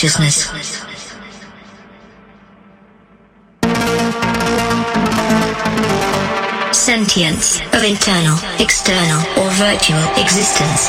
Consciousness. Sentience of internal, external, or virtual existence.